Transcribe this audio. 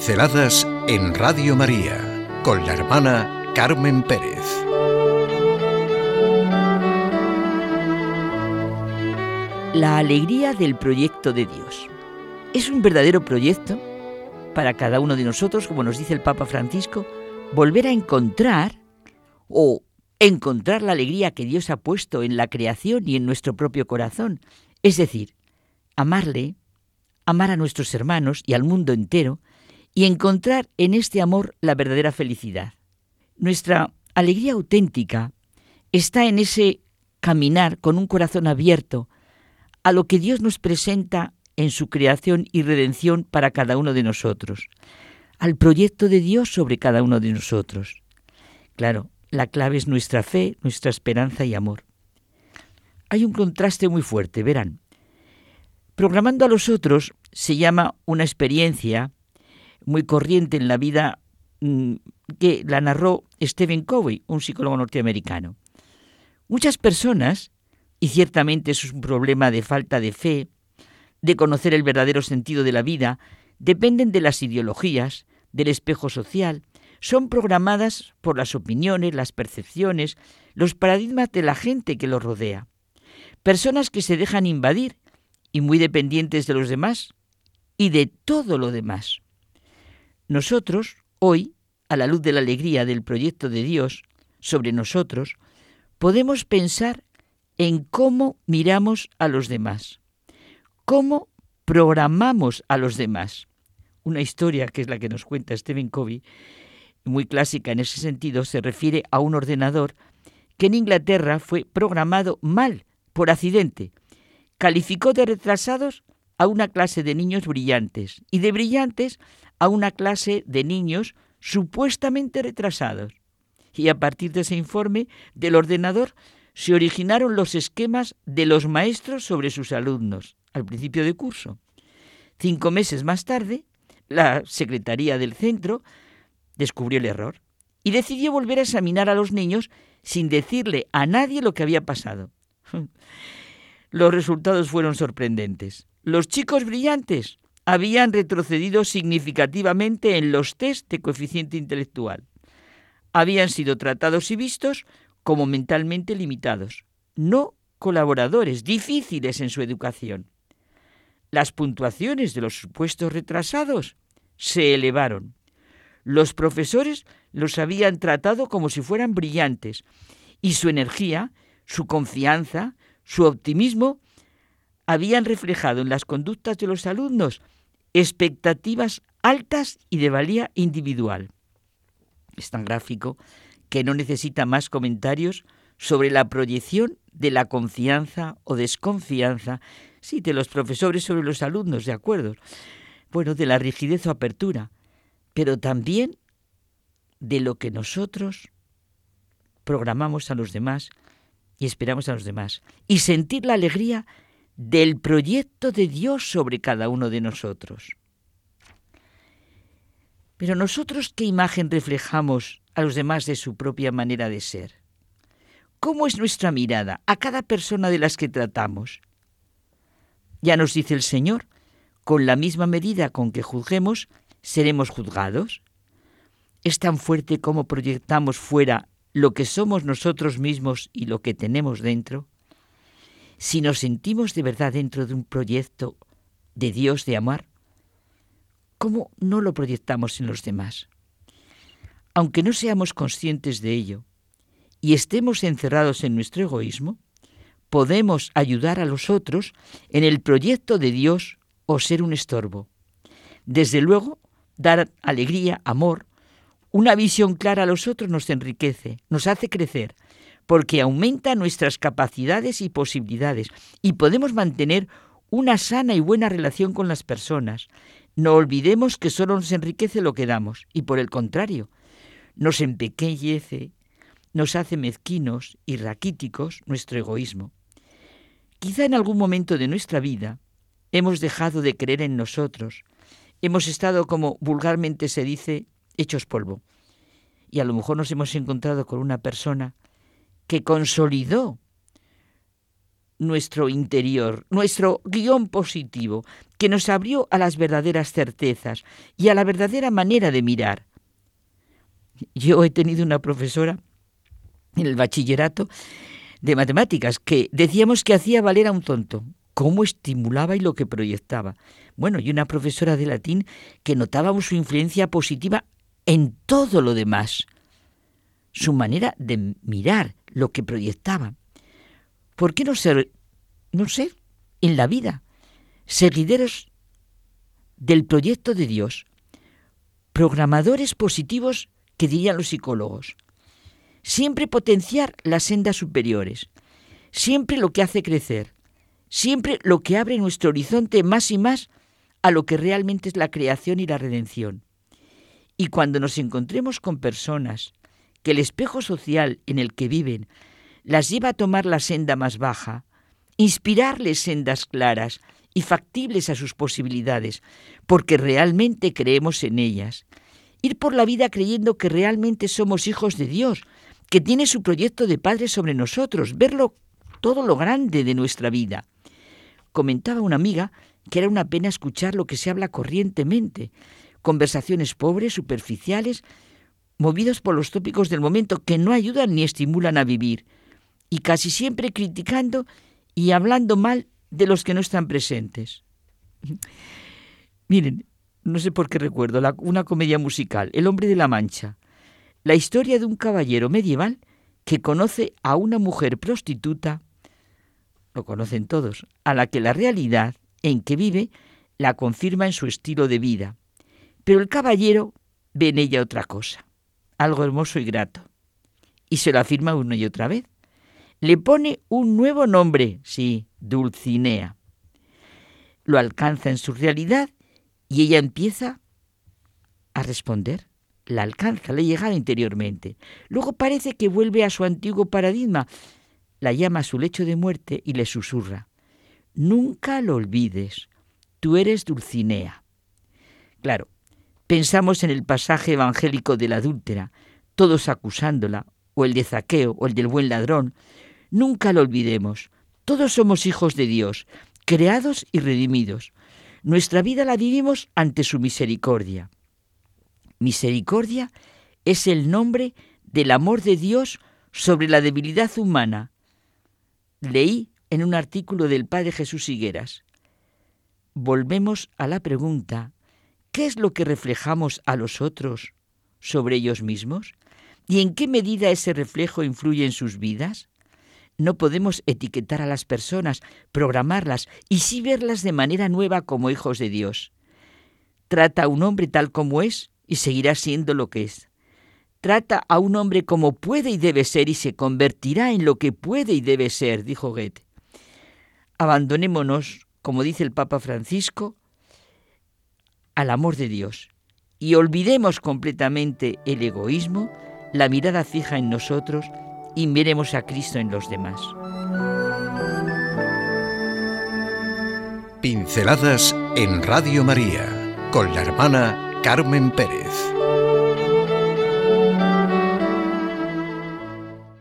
Pinceladas en Radio María con la hermana Carmen Pérez. La alegría del proyecto de Dios. Es un verdadero proyecto para cada uno de nosotros, como nos dice el Papa Francisco, volver a encontrar o encontrar la alegría que Dios ha puesto en la creación y en nuestro propio corazón. Es decir, amarle, amar a nuestros hermanos y al mundo entero, y encontrar en este amor la verdadera felicidad. Nuestra alegría auténtica está en ese caminar con un corazón abierto a lo que Dios nos presenta en su creación y redención para cada uno de nosotros, al proyecto de Dios sobre cada uno de nosotros. Claro, la clave es nuestra fe, nuestra esperanza y amor. Hay un contraste muy fuerte, verán. Programando a los otros se llama una experiencia muy corriente en la vida mm, que la narró Stephen Covey, un psicólogo norteamericano. Muchas personas, y ciertamente es un problema de falta de fe, de conocer el verdadero sentido de la vida, dependen de las ideologías, del espejo social, son programadas por las opiniones, las percepciones, los paradigmas de la gente que los rodea. Personas que se dejan invadir y muy dependientes de los demás y de todo lo demás. Nosotros, hoy, a la luz de la alegría del proyecto de Dios sobre nosotros, podemos pensar en cómo miramos a los demás, cómo programamos a los demás. Una historia que es la que nos cuenta Stephen Covey, muy clásica en ese sentido, se refiere a un ordenador que en Inglaterra fue programado mal, por accidente. Calificó de retrasados a una clase de niños brillantes y de brillantes a una clase de niños supuestamente retrasados. Y a partir de ese informe del ordenador se originaron los esquemas de los maestros sobre sus alumnos al principio de curso. Cinco meses más tarde, la secretaría del centro descubrió el error y decidió volver a examinar a los niños sin decirle a nadie lo que había pasado. Los resultados fueron sorprendentes. Los chicos brillantes habían retrocedido significativamente en los test de coeficiente intelectual. Habían sido tratados y vistos como mentalmente limitados, no colaboradores, difíciles en su educación. Las puntuaciones de los supuestos retrasados se elevaron. Los profesores los habían tratado como si fueran brillantes y su energía, su confianza, su optimismo habían reflejado en las conductas de los alumnos expectativas altas y de valía individual. Es tan gráfico que no necesita más comentarios sobre la proyección de la confianza o desconfianza, sí, de los profesores sobre los alumnos, de acuerdo, bueno, de la rigidez o apertura, pero también de lo que nosotros programamos a los demás y esperamos a los demás, y sentir la alegría del proyecto de Dios sobre cada uno de nosotros. Pero nosotros, ¿qué imagen reflejamos a los demás de su propia manera de ser? ¿Cómo es nuestra mirada a cada persona de las que tratamos? Ya nos dice el Señor, con la misma medida con que juzguemos, seremos juzgados. Es tan fuerte como proyectamos fuera lo que somos nosotros mismos y lo que tenemos dentro si nos sentimos de verdad dentro de un proyecto de Dios de amar, ¿cómo no lo proyectamos en los demás? Aunque no seamos conscientes de ello y estemos encerrados en nuestro egoísmo, podemos ayudar a los otros en el proyecto de Dios o ser un estorbo. Desde luego, dar alegría, amor, una visión clara a los otros nos enriquece, nos hace crecer, porque aumenta nuestras capacidades y posibilidades y podemos mantener una sana y buena relación con las personas. No olvidemos que solo nos enriquece lo que damos y por el contrario, nos empequeñece, nos hace mezquinos y raquíticos nuestro egoísmo. Quizá en algún momento de nuestra vida hemos dejado de creer en nosotros, hemos estado, como vulgarmente se dice, hechos polvo. Y a lo mejor nos hemos encontrado con una persona que consolidó nuestro interior, nuestro guion positivo, que nos abrió a las verdaderas certezas y a la verdadera manera de mirar. Yo he tenido una profesora en el bachillerato de matemáticas que decíamos que hacía valer a un tonto, cómo estimulaba y lo que proyectaba. Bueno, y una profesora de latín que notábamos su influencia positiva en todo lo demás, su manera de mirar lo que proyectaba. ¿Por qué no ser, no sé, en la vida, seguideros del proyecto de Dios, programadores positivos que dirían los psicólogos? Siempre potenciar las sendas superiores, siempre lo que hace crecer, siempre lo que abre nuestro horizonte más y más a lo que realmente es la creación y la redención. Y cuando nos encontremos con personas que el espejo social en el que viven las lleva a tomar la senda más baja, inspirarles sendas claras y factibles a sus posibilidades, porque realmente creemos en ellas. Ir por la vida creyendo que realmente somos hijos de Dios, que tiene su proyecto de Padre sobre nosotros, verlo todo lo grande de nuestra vida. Comentaba una amiga que era una pena escuchar lo que se habla corrientemente, conversaciones pobres, superficiales, movidos por los tópicos del momento que no ayudan ni estimulan a vivir y casi siempre criticando y hablando mal de los que no están presentes. Miren, no sé por qué recuerdo una comedia musical, El hombre de la Mancha, la historia de un caballero medieval que conoce a una mujer prostituta, lo conocen todos, a la que la realidad en que vive la confirma en su estilo de vida. Pero el caballero ve en ella otra cosa, algo hermoso y grato, y se lo afirma una y otra vez le pone un nuevo nombre, sí, Dulcinea. Lo alcanza en su realidad y ella empieza a responder. La alcanza, le llega interiormente. Luego parece que vuelve a su antiguo paradigma. La llama a su lecho de muerte y le susurra. Nunca lo olvides, tú eres Dulcinea. Claro, pensamos en el pasaje evangélico de la adúltera, todos acusándola, o el de Zaqueo, o el del buen ladrón, Nunca lo olvidemos. Todos somos hijos de Dios, creados y redimidos. Nuestra vida la vivimos ante su misericordia. Misericordia es el nombre del amor de Dios sobre la debilidad humana. Leí en un artículo del Padre Jesús Higueras. Volvemos a la pregunta, ¿qué es lo que reflejamos a los otros sobre ellos mismos? ¿Y en qué medida ese reflejo influye en sus vidas? No podemos etiquetar a las personas, programarlas y sí verlas de manera nueva como hijos de Dios. Trata a un hombre tal como es y seguirá siendo lo que es. Trata a un hombre como puede y debe ser y se convertirá en lo que puede y debe ser, dijo Goethe. Abandonémonos, como dice el Papa Francisco, al amor de Dios y olvidemos completamente el egoísmo, la mirada fija en nosotros y miremos a Cristo en los demás. Pinceladas en Radio María con la hermana Carmen Pérez.